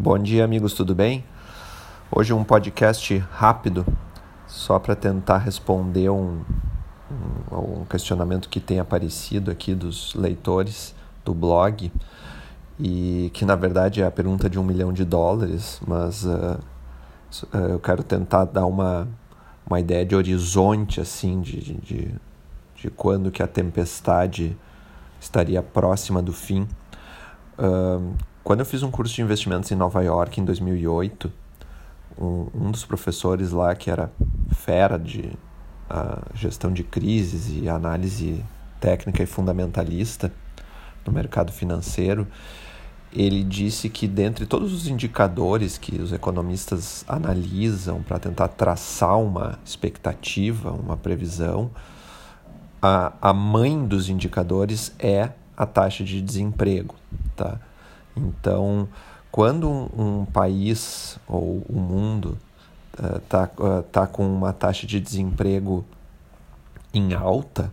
Bom dia, amigos, tudo bem? Hoje um podcast rápido, só para tentar responder um, um, um, questionamento que tem aparecido aqui dos leitores do blog e que na verdade é a pergunta de um milhão de dólares, mas uh, eu quero tentar dar uma, uma ideia de horizonte assim de, de, de quando que a tempestade estaria próxima do fim. Uh, quando eu fiz um curso de investimentos em Nova York em 2008, um, um dos professores lá, que era fera de uh, gestão de crises e análise técnica e fundamentalista no mercado financeiro, ele disse que dentre todos os indicadores que os economistas analisam para tentar traçar uma expectativa, uma previsão, a, a mãe dos indicadores é a taxa de desemprego, tá? Então, quando um, um país ou o um mundo está uh, uh, tá com uma taxa de desemprego em alta,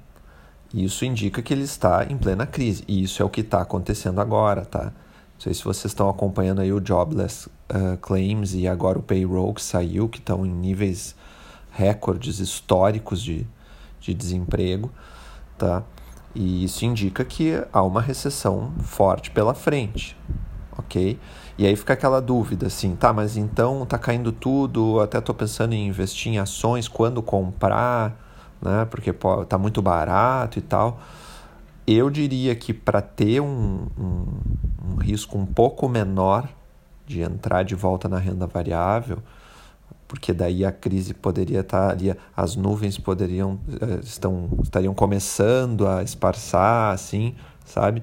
isso indica que ele está em plena crise. E isso é o que está acontecendo agora, tá? Não sei se vocês estão acompanhando aí o Jobless uh, Claims e agora o Payroll que saiu, que estão em níveis recordes históricos de, de desemprego, tá? E isso indica que há uma recessão forte pela frente, ok? E aí fica aquela dúvida assim, tá, mas então tá caindo tudo, até tô pensando em investir em ações, quando comprar, né? Porque pô, tá muito barato e tal. Eu diria que para ter um, um, um risco um pouco menor de entrar de volta na renda variável, porque daí a crise poderia estar ali, as nuvens poderiam eh, estão estariam começando a esparçar, assim, sabe?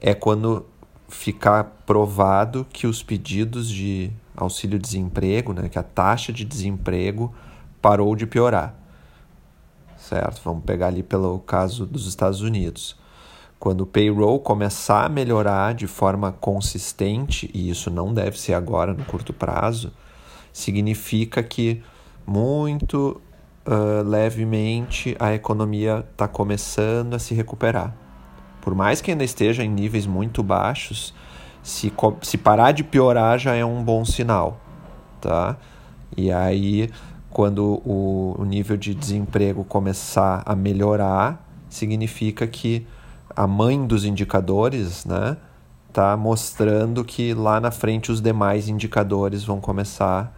É quando ficar provado que os pedidos de auxílio-desemprego, né, que a taxa de desemprego parou de piorar, certo? Vamos pegar ali pelo caso dos Estados Unidos. Quando o payroll começar a melhorar de forma consistente, e isso não deve ser agora no curto prazo, significa que muito uh, levemente a economia está começando a se recuperar. Por mais que ainda esteja em níveis muito baixos, se, se parar de piorar já é um bom sinal, tá? E aí, quando o, o nível de desemprego começar a melhorar, significa que a mãe dos indicadores, né, tá mostrando que lá na frente os demais indicadores vão começar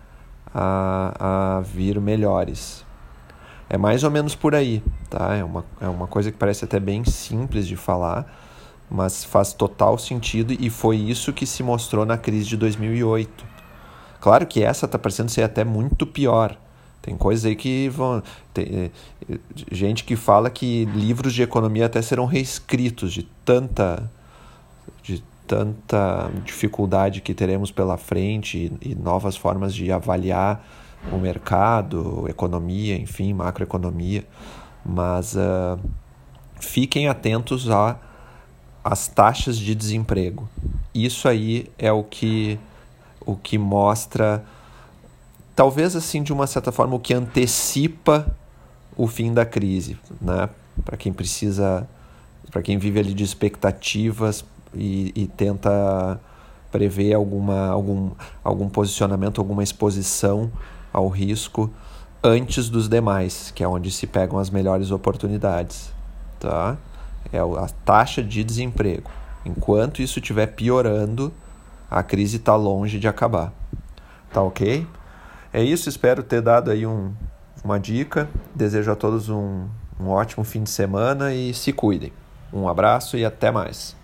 a, a vir melhores. É mais ou menos por aí, tá? É uma, é uma coisa que parece até bem simples de falar, mas faz total sentido e foi isso que se mostrou na crise de 2008. Claro que essa está parecendo ser até muito pior. Tem coisas aí que vão. Tem, eh, gente que fala que livros de economia até serão reescritos de tanta. de tanta dificuldade que teremos pela frente e, e novas formas de avaliar o mercado, economia, enfim, macroeconomia. Mas uh, fiquem atentos a as taxas de desemprego. Isso aí é o que o que mostra talvez assim de uma certa forma o que antecipa o fim da crise, né? Para quem precisa, para quem vive ali de expectativas e, e tenta prever alguma, algum, algum posicionamento, alguma exposição ao risco antes dos demais, que é onde se pegam as melhores oportunidades, tá? É a taxa de desemprego. Enquanto isso estiver piorando, a crise está longe de acabar. Tá ok? É isso, espero ter dado aí um, uma dica. Desejo a todos um, um ótimo fim de semana e se cuidem. Um abraço e até mais.